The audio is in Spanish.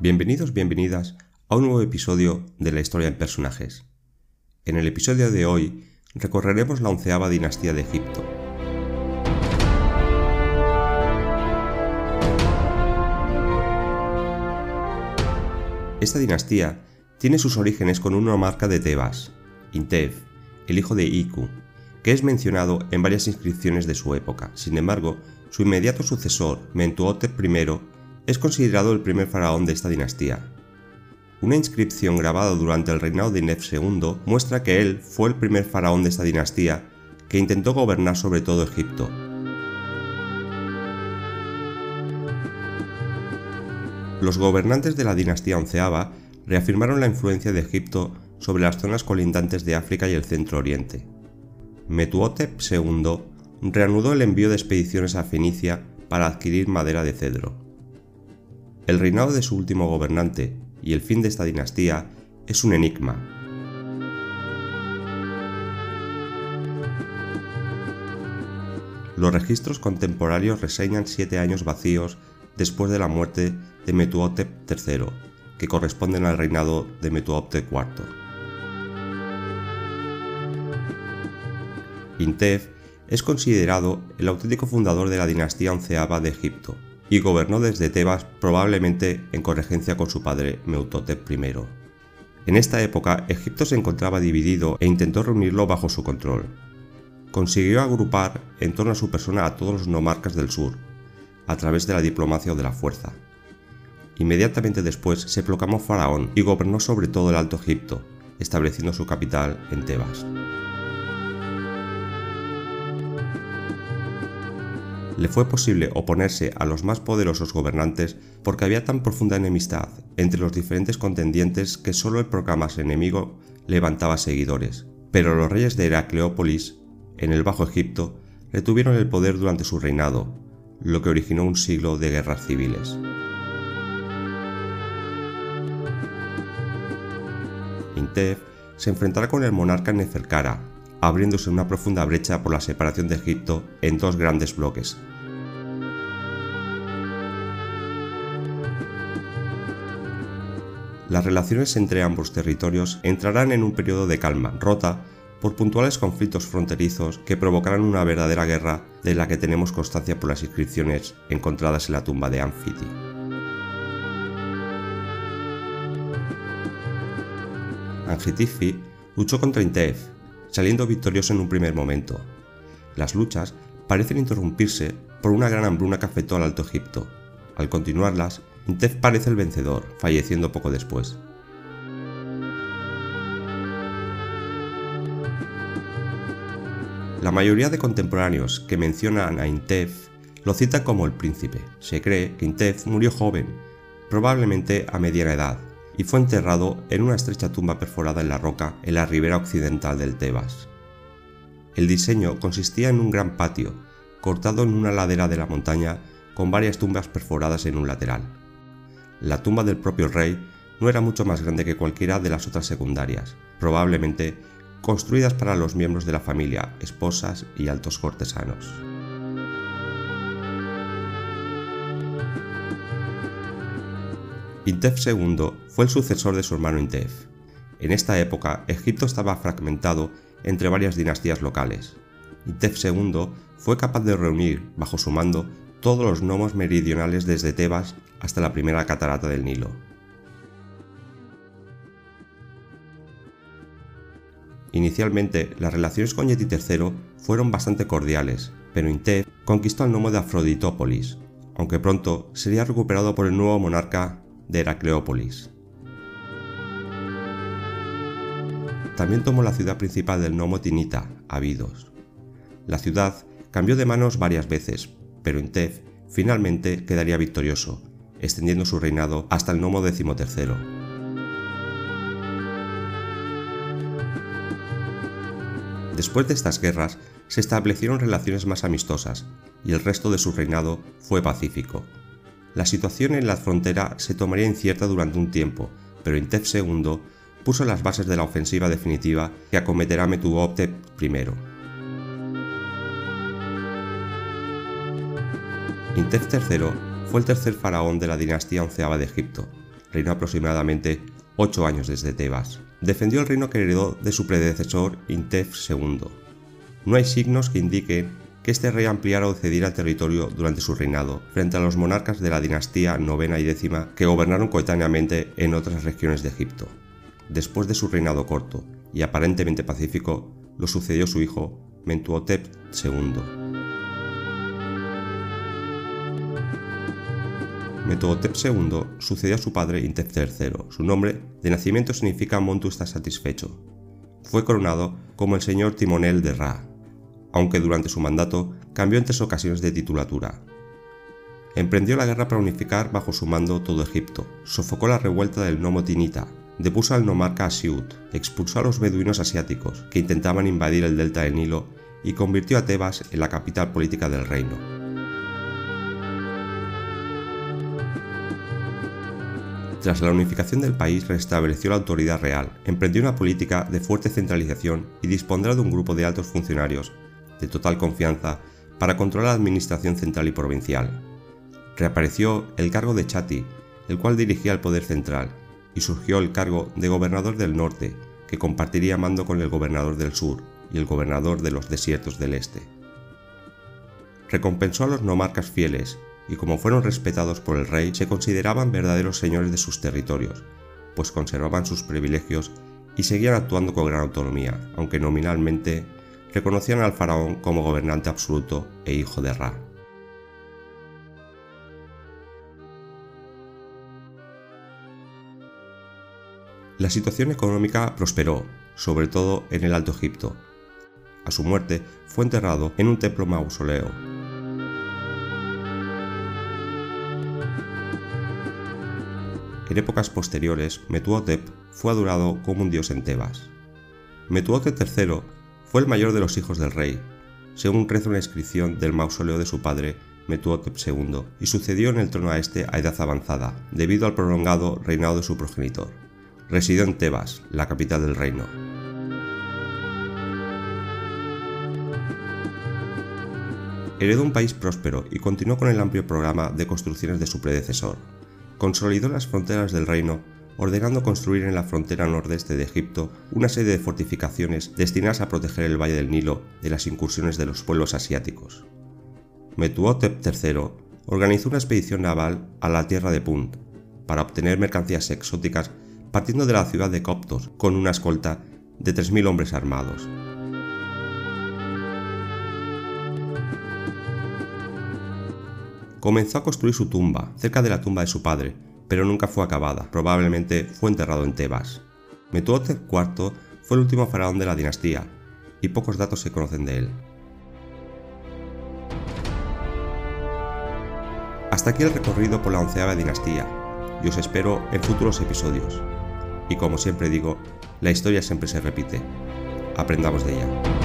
Bienvenidos, bienvenidas a un nuevo episodio de la historia en personajes. En el episodio de hoy recorreremos la onceava dinastía de Egipto. Esta dinastía tiene sus orígenes con una marca de Tebas, Intef, el hijo de Iku, que es mencionado en varias inscripciones de su época. Sin embargo, su inmediato sucesor, Mentuhotep I, es considerado el primer faraón de esta dinastía. Una inscripción grabada durante el reinado de Inef II muestra que él fue el primer faraón de esta dinastía que intentó gobernar sobre todo Egipto. Los gobernantes de la dinastía onceava reafirmaron la influencia de Egipto sobre las zonas colindantes de África y el Centro Oriente. Metuhotep II reanudó el envío de expediciones a Fenicia para adquirir madera de cedro. El reinado de su último gobernante y el fin de esta dinastía es un enigma. Los registros contemporáneos reseñan siete años vacíos después de la muerte de Metuhotep III, que corresponden al reinado de Metuhotep IV. Intef es considerado el auténtico fundador de la dinastía onceava de Egipto y gobernó desde Tebas probablemente en corregencia con su padre Meutotep I. En esta época Egipto se encontraba dividido e intentó reunirlo bajo su control. Consiguió agrupar en torno a su persona a todos los nomarcas del sur, a través de la diplomacia o de la fuerza. Inmediatamente después se proclamó faraón y gobernó sobre todo el Alto Egipto, estableciendo su capital en Tebas. Le fue posible oponerse a los más poderosos gobernantes porque había tan profunda enemistad entre los diferentes contendientes que solo el proclamarse enemigo levantaba seguidores. Pero los reyes de Heracleópolis, en el Bajo Egipto, retuvieron el poder durante su reinado, lo que originó un siglo de guerras civiles. Intef se enfrentará con el monarca Neferkara, abriéndose una profunda brecha por la separación de Egipto en dos grandes bloques. Las relaciones entre ambos territorios entrarán en un periodo de calma, rota por puntuales conflictos fronterizos que provocarán una verdadera guerra de la que tenemos constancia por las inscripciones encontradas en la tumba de Amfiti. Anfitifi luchó contra Intef, saliendo victorioso en un primer momento. Las luchas parecen interrumpirse por una gran hambruna que afectó al Alto Egipto. Al continuarlas, Intef parece el vencedor, falleciendo poco después. La mayoría de contemporáneos que mencionan a Intef lo citan como el príncipe. Se cree que Intef murió joven, probablemente a mediana edad, y fue enterrado en una estrecha tumba perforada en la roca en la ribera occidental del Tebas. El diseño consistía en un gran patio, cortado en una ladera de la montaña con varias tumbas perforadas en un lateral. La tumba del propio rey no era mucho más grande que cualquiera de las otras secundarias, probablemente construidas para los miembros de la familia, esposas y altos cortesanos. Intef II fue el sucesor de su hermano Intef. En esta época, Egipto estaba fragmentado entre varias dinastías locales. Intef II fue capaz de reunir, bajo su mando, todos los gnomos meridionales desde Tebas hasta la primera catarata del Nilo. Inicialmente, las relaciones con Yeti III fueron bastante cordiales, pero Intef conquistó el nomo de Afroditópolis, aunque pronto sería recuperado por el nuevo monarca de Heracleópolis. También tomó la ciudad principal del Nomo Tinita, Abidos. La ciudad cambió de manos varias veces, pero Intef finalmente quedaría victorioso, extendiendo su reinado hasta el Nomo XIII. Después de estas guerras, se establecieron relaciones más amistosas y el resto de su reinado fue pacífico, la situación en la frontera se tomaría incierta durante un tiempo, pero Intef II puso las bases de la ofensiva definitiva que acometerá Metuhotep I. Intef III fue el tercer faraón de la dinastía onceava de Egipto, reinó aproximadamente 8 años desde Tebas. Defendió el reino que heredó de su predecesor Intef II. No hay signos que indiquen este rey ampliara o cediera territorio durante su reinado, frente a los monarcas de la dinastía novena y décima que gobernaron coetáneamente en otras regiones de Egipto. Después de su reinado corto y aparentemente pacífico, lo sucedió su hijo Mentuhotep II. Metotep II sucedió a su padre Intef III. Su nombre de nacimiento significa Montu está satisfecho. Fue coronado como el señor timonel de Ra, aunque durante su mandato cambió en tres ocasiones de titulatura. Emprendió la guerra para unificar bajo su mando todo Egipto, sofocó la revuelta del Nomo Tinita, depuso al nomarca Asiut, expulsó a los beduinos asiáticos que intentaban invadir el delta del Nilo y convirtió a Tebas en la capital política del reino. Tras la unificación del país restableció la autoridad real, emprendió una política de fuerte centralización y dispondrá de un grupo de altos funcionarios, de total confianza, para controlar la administración central y provincial. Reapareció el cargo de Chati, el cual dirigía el poder central, y surgió el cargo de gobernador del norte, que compartiría mando con el gobernador del sur y el gobernador de los desiertos del este. Recompensó a los nomarcas fieles y como fueron respetados por el rey, se consideraban verdaderos señores de sus territorios, pues conservaban sus privilegios y seguían actuando con gran autonomía, aunque nominalmente reconocían al faraón como gobernante absoluto e hijo de Ra. La situación económica prosperó, sobre todo en el Alto Egipto. A su muerte fue enterrado en un templo mausoleo, En épocas posteriores, Metuhotep fue adorado como un dios en Tebas. Metuhotep III fue el mayor de los hijos del rey, según reza una inscripción del mausoleo de su padre, Metuhotep II, y sucedió en el trono a este a edad avanzada, debido al prolongado reinado de su progenitor. Residió en Tebas, la capital del reino. Heredó un país próspero y continuó con el amplio programa de construcciones de su predecesor, consolidó las fronteras del reino, ordenando construir en la frontera nordeste de Egipto una serie de fortificaciones destinadas a proteger el valle del Nilo de las incursiones de los pueblos asiáticos. Metuhotep III organizó una expedición naval a la tierra de Punt para obtener mercancías exóticas partiendo de la ciudad de Coptos con una escolta de 3.000 hombres armados. Comenzó a construir su tumba, cerca de la tumba de su padre, pero nunca fue acabada, probablemente fue enterrado en Tebas. Metuhotep IV fue el último faraón de la dinastía, y pocos datos se conocen de él. Hasta aquí el recorrido por la onceava dinastía, y os espero en futuros episodios. Y como siempre digo, la historia siempre se repite. Aprendamos de ella.